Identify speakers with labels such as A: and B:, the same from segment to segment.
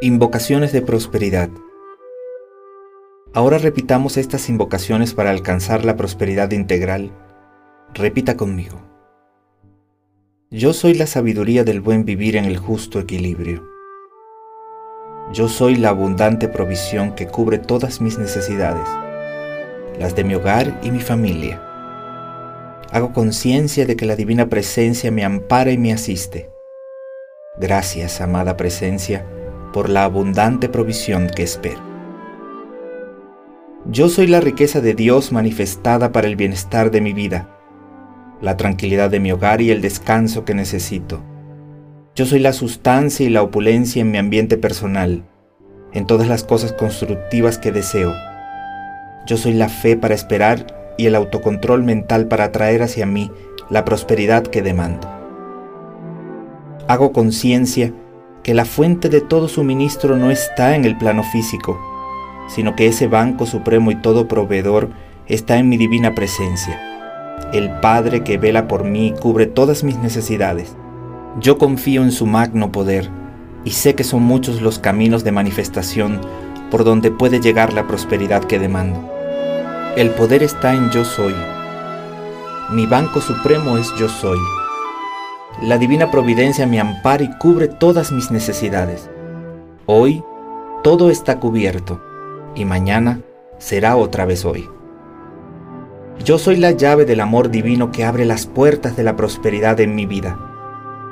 A: Invocaciones de prosperidad. Ahora repitamos estas invocaciones para alcanzar la prosperidad integral. Repita conmigo. Yo soy la sabiduría del buen vivir en el justo equilibrio. Yo soy la abundante provisión que cubre todas mis necesidades, las de mi hogar y mi familia. Hago conciencia de que la divina presencia me ampara y me asiste. Gracias, amada presencia, por la abundante provisión que espero. Yo soy la riqueza de Dios manifestada para el bienestar de mi vida la tranquilidad de mi hogar y el descanso que necesito. Yo soy la sustancia y la opulencia en mi ambiente personal, en todas las cosas constructivas que deseo. Yo soy la fe para esperar y el autocontrol mental para atraer hacia mí la prosperidad que demando. Hago conciencia que la fuente de todo suministro no está en el plano físico, sino que ese Banco Supremo y todo proveedor está en mi divina presencia el Padre que vela por mí y cubre todas mis necesidades. Yo confío en su magno poder y sé que son muchos los caminos de manifestación por donde puede llegar la prosperidad que demando. El poder está en yo soy. Mi banco supremo es yo soy. La divina providencia me ampara y cubre todas mis necesidades. Hoy todo está cubierto y mañana será otra vez hoy. Yo soy la llave del amor divino que abre las puertas de la prosperidad en mi vida,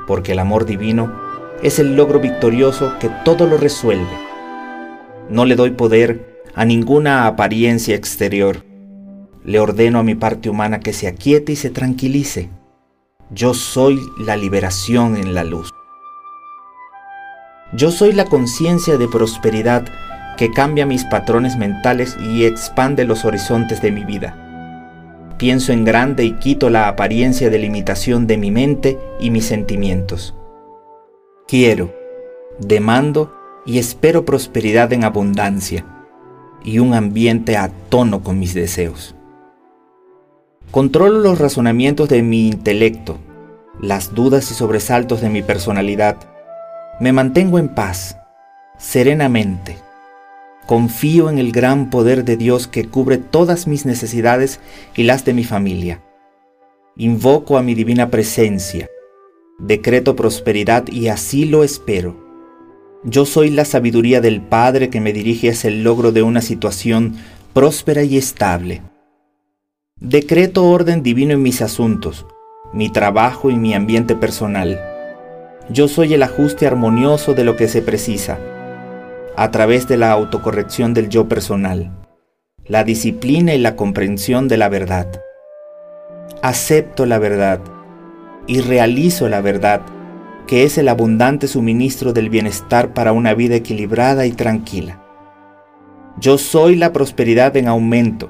A: porque el amor divino es el logro victorioso que todo lo resuelve. No le doy poder a ninguna apariencia exterior. Le ordeno a mi parte humana que se aquiete y se tranquilice. Yo soy la liberación en la luz. Yo soy la conciencia de prosperidad que cambia mis patrones mentales y expande los horizontes de mi vida pienso en grande y quito la apariencia de limitación de mi mente y mis sentimientos. Quiero, demando y espero prosperidad en abundancia y un ambiente a tono con mis deseos. Controlo los razonamientos de mi intelecto, las dudas y sobresaltos de mi personalidad. Me mantengo en paz, serenamente, Confío en el gran poder de Dios que cubre todas mis necesidades y las de mi familia. Invoco a mi divina presencia. Decreto prosperidad y así lo espero. Yo soy la sabiduría del Padre que me dirige hacia el logro de una situación próspera y estable. Decreto orden divino en mis asuntos, mi trabajo y mi ambiente personal. Yo soy el ajuste armonioso de lo que se precisa a través de la autocorrección del yo personal, la disciplina y la comprensión de la verdad. Acepto la verdad y realizo la verdad, que es el abundante suministro del bienestar para una vida equilibrada y tranquila. Yo soy la prosperidad en aumento,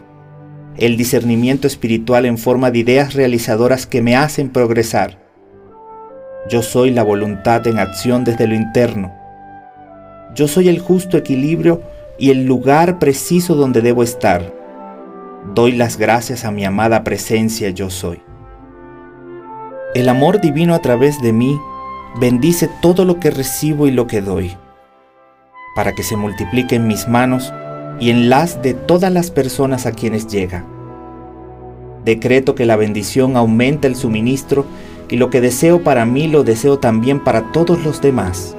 A: el discernimiento espiritual en forma de ideas realizadoras que me hacen progresar. Yo soy la voluntad en acción desde lo interno, yo soy el justo equilibrio y el lugar preciso donde debo estar. Doy las gracias a mi amada presencia yo soy. El amor divino a través de mí bendice todo lo que recibo y lo que doy, para que se multiplique en mis manos y en las de todas las personas a quienes llega. Decreto que la bendición aumenta el suministro y lo que deseo para mí lo deseo también para todos los demás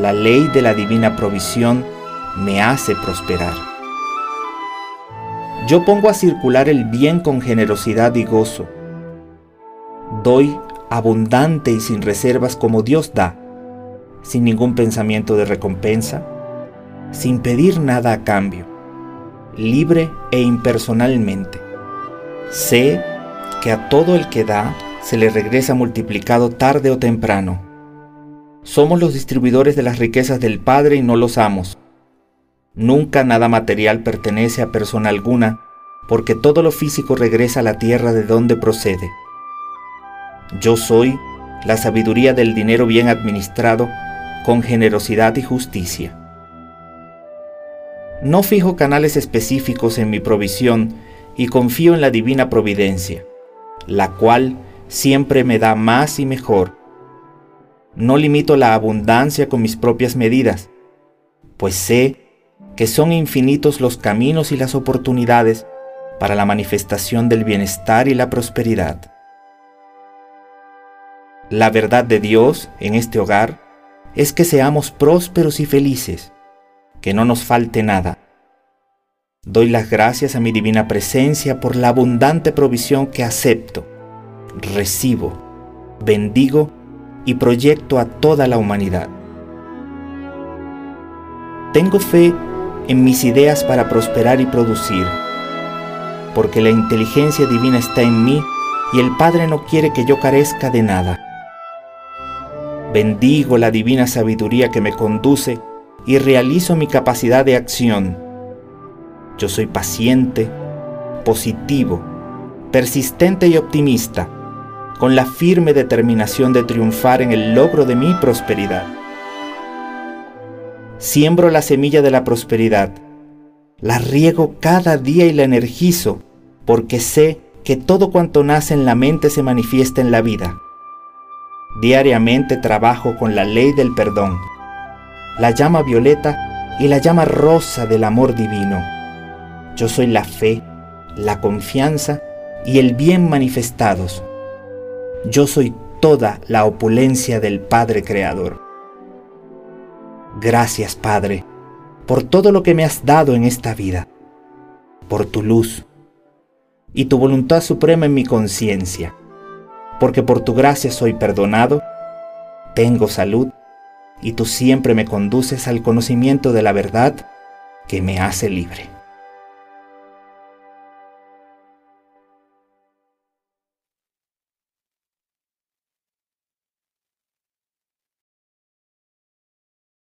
A: la ley de la divina provisión me hace prosperar. Yo pongo a circular el bien con generosidad y gozo. Doy abundante y sin reservas como Dios da, sin ningún pensamiento de recompensa, sin pedir nada a cambio, libre e impersonalmente. Sé que a todo el que da se le regresa multiplicado tarde o temprano somos los distribuidores de las riquezas del Padre y no los amos. Nunca nada material pertenece a persona alguna, porque todo lo físico regresa a la tierra de donde procede. Yo soy la sabiduría del dinero bien administrado, con generosidad y justicia. No fijo canales específicos en mi provisión y confío en la divina providencia, la cual siempre me da más y mejor No limito la abundancia con mis propias medidas, pues sé que son infinitos los caminos y las oportunidades para la manifestación del bienestar y la prosperidad. La verdad de Dios en este hogar es que seamos prósperos y felices, que no nos falte nada. Doy las gracias a mi divina presencia por la abundante provisión que acepto, recibo, bendigo y proyecto a toda la humanidad. Tengo fe en mis ideas para prosperar y producir, porque la inteligencia divina está en mí y el Padre no quiere que yo carezca de nada. Bendigo la divina sabiduría que me conduce y realizo mi capacidad de acción. Yo soy paciente, positivo, persistente y optimista, con la firme determinación de triunfar en el logro de mi prosperidad. Siembro la semilla de la prosperidad, la riego cada día y la energizo, porque sé que todo cuanto nace en la mente se manifiesta en la vida. Diariamente trabajo con la ley del perdón, la llama violeta y la llama rosa del amor divino. Yo soy la fe, la confianza y el bien manifestados. Yo soy toda la opulencia del Padre Creador. Gracias, Padre, por todo lo que me has dado en esta vida, por tu luz y tu voluntad suprema en mi conciencia porque por tu gracia soy perdonado, tengo salud, y tú siempre me conduces al conocimiento de la verdad que me hace libre.